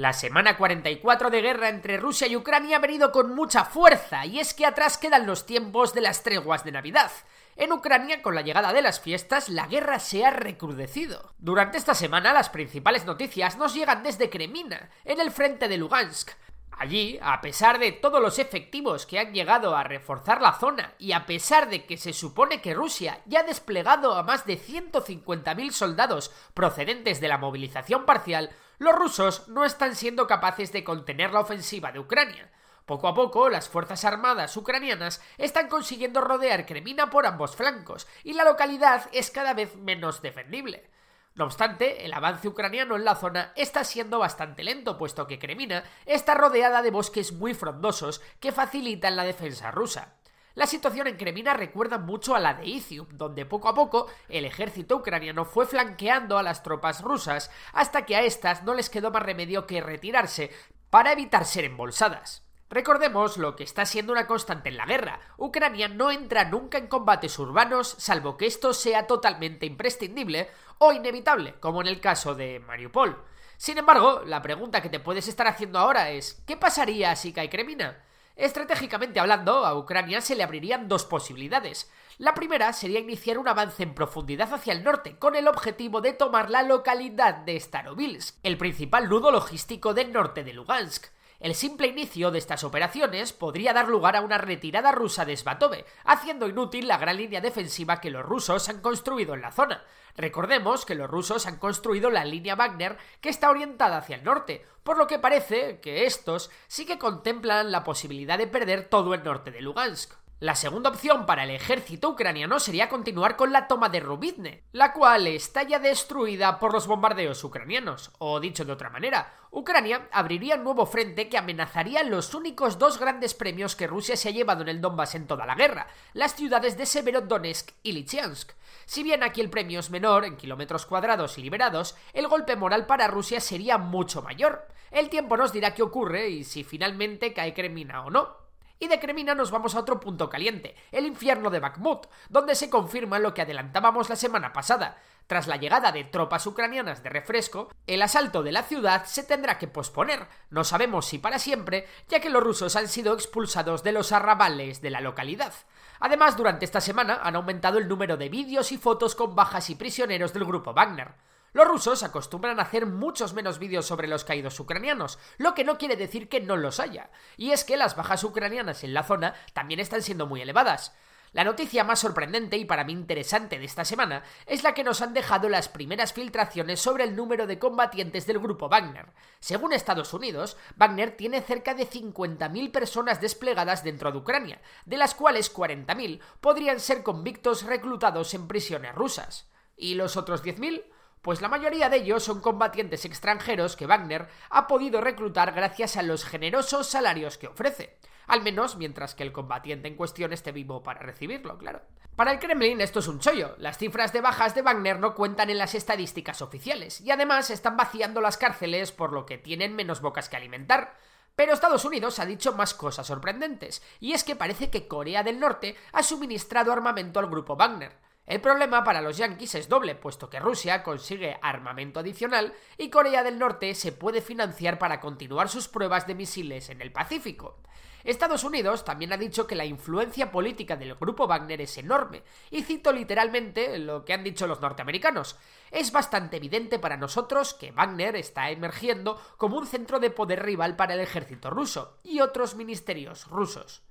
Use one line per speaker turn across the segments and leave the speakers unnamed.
La semana 44 de guerra entre Rusia y Ucrania ha venido con mucha fuerza, y es que atrás quedan los tiempos de las treguas de Navidad. En Ucrania, con la llegada de las fiestas, la guerra se ha recrudecido. Durante esta semana, las principales noticias nos llegan desde Kremina, en el frente de Lugansk. Allí, a pesar de todos los efectivos que han llegado a reforzar la zona y a pesar de que se supone que Rusia ya ha desplegado a más de 150.000 soldados procedentes de la movilización parcial, los rusos no están siendo capaces de contener la ofensiva de Ucrania. Poco a poco, las Fuerzas Armadas ucranianas están consiguiendo rodear Kremina por ambos flancos, y la localidad es cada vez menos defendible. No obstante, el avance ucraniano en la zona está siendo bastante lento, puesto que Kremina está rodeada de bosques muy frondosos que facilitan la defensa rusa. La situación en Kremina recuerda mucho a la de Izium, donde poco a poco el ejército ucraniano fue flanqueando a las tropas rusas hasta que a estas no les quedó más remedio que retirarse para evitar ser embolsadas. Recordemos lo que está siendo una constante en la guerra. Ucrania no entra nunca en combates urbanos, salvo que esto sea totalmente imprescindible o inevitable, como en el caso de Mariupol. Sin embargo, la pregunta que te puedes estar haciendo ahora es ¿qué pasaría si cae Kremina? Estratégicamente hablando, a Ucrania se le abrirían dos posibilidades. La primera sería iniciar un avance en profundidad hacia el norte, con el objetivo de tomar la localidad de Starobilsk, el principal nudo logístico del norte de Lugansk. El simple inicio de estas operaciones podría dar lugar a una retirada rusa de Svatove, haciendo inútil la gran línea defensiva que los rusos han construido en la zona. Recordemos que los rusos han construido la línea Wagner que está orientada hacia el norte, por lo que parece que estos sí que contemplan la posibilidad de perder todo el norte de Lugansk. La segunda opción para el ejército ucraniano sería continuar con la toma de Rubidne, la cual está ya destruida por los bombardeos ucranianos, o dicho de otra manera, Ucrania abriría un nuevo frente que amenazaría los únicos dos grandes premios que Rusia se ha llevado en el Donbass en toda la guerra, las ciudades de Severodonetsk y Lysychansk. Si bien aquí el premio es menor, en kilómetros cuadrados y liberados, el golpe moral para Rusia sería mucho mayor. El tiempo nos dirá qué ocurre y si finalmente cae Kremina o no. Y de Kremina nos vamos a otro punto caliente, el infierno de Bakhmut, donde se confirma lo que adelantábamos la semana pasada. Tras la llegada de tropas ucranianas de refresco, el asalto de la ciudad se tendrá que posponer, no sabemos si para siempre, ya que los rusos han sido expulsados de los arrabales de la localidad. Además, durante esta semana han aumentado el número de vídeos y fotos con bajas y prisioneros del grupo Wagner. Los rusos acostumbran a hacer muchos menos vídeos sobre los caídos ucranianos, lo que no quiere decir que no los haya. Y es que las bajas ucranianas en la zona también están siendo muy elevadas. La noticia más sorprendente y para mí interesante de esta semana es la que nos han dejado las primeras filtraciones sobre el número de combatientes del grupo Wagner. Según Estados Unidos, Wagner tiene cerca de 50.000 personas desplegadas dentro de Ucrania, de las cuales 40.000 podrían ser convictos reclutados en prisiones rusas. ¿Y los otros 10.000? Pues la mayoría de ellos son combatientes extranjeros que Wagner ha podido reclutar gracias a los generosos salarios que ofrece, al menos mientras que el combatiente en cuestión esté vivo para recibirlo, claro. Para el Kremlin esto es un chollo, las cifras de bajas de Wagner no cuentan en las estadísticas oficiales, y además están vaciando las cárceles por lo que tienen menos bocas que alimentar. Pero Estados Unidos ha dicho más cosas sorprendentes, y es que parece que Corea del Norte ha suministrado armamento al grupo Wagner. El problema para los yanquis es doble, puesto que Rusia consigue armamento adicional y Corea del Norte se puede financiar para continuar sus pruebas de misiles en el Pacífico. Estados Unidos también ha dicho que la influencia política del grupo Wagner es enorme, y cito literalmente lo que han dicho los norteamericanos. Es bastante evidente para nosotros que Wagner está emergiendo como un centro de poder rival para el ejército ruso y otros ministerios rusos.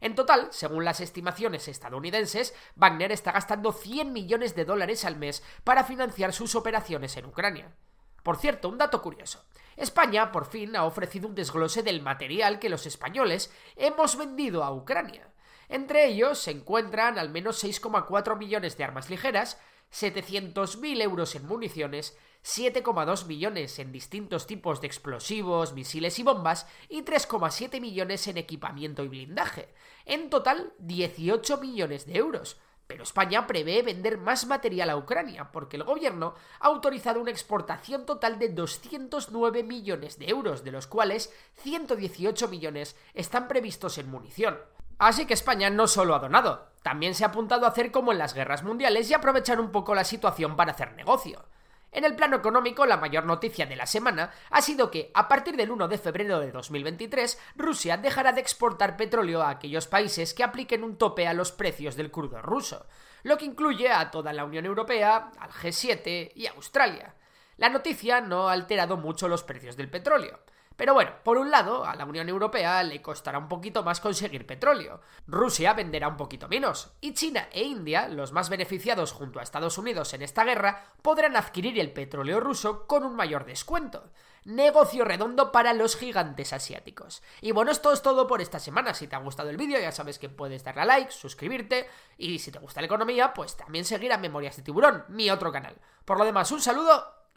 En total, según las estimaciones estadounidenses, Wagner está gastando 100 millones de dólares al mes para financiar sus operaciones en Ucrania. Por cierto, un dato curioso. España por fin ha ofrecido un desglose del material que los españoles hemos vendido a Ucrania. Entre ellos se encuentran al menos 6,4 millones de armas ligeras, 700.000 euros en municiones, 7,2 millones en distintos tipos de explosivos, misiles y bombas y 3,7 millones en equipamiento y blindaje. En total, 18 millones de euros. Pero España prevé vender más material a Ucrania, porque el gobierno ha autorizado una exportación total de 209 millones de euros, de los cuales 118 millones están previstos en munición. Así que España no solo ha donado, también se ha apuntado a hacer como en las guerras mundiales y aprovechar un poco la situación para hacer negocio. En el plano económico, la mayor noticia de la semana ha sido que, a partir del 1 de febrero de 2023, Rusia dejará de exportar petróleo a aquellos países que apliquen un tope a los precios del crudo ruso, lo que incluye a toda la Unión Europea, al G7 y a Australia. La noticia no ha alterado mucho los precios del petróleo. Pero bueno, por un lado, a la Unión Europea le costará un poquito más conseguir petróleo. Rusia venderá un poquito menos. Y China e India, los más beneficiados junto a Estados Unidos en esta guerra, podrán adquirir el petróleo ruso con un mayor descuento. Negocio redondo para los gigantes asiáticos. Y bueno, esto es todo por esta semana. Si te ha gustado el vídeo, ya sabes que puedes darle a like, suscribirte y si te gusta la economía, pues también seguir a Memorias de Tiburón, mi otro canal. Por lo demás, un saludo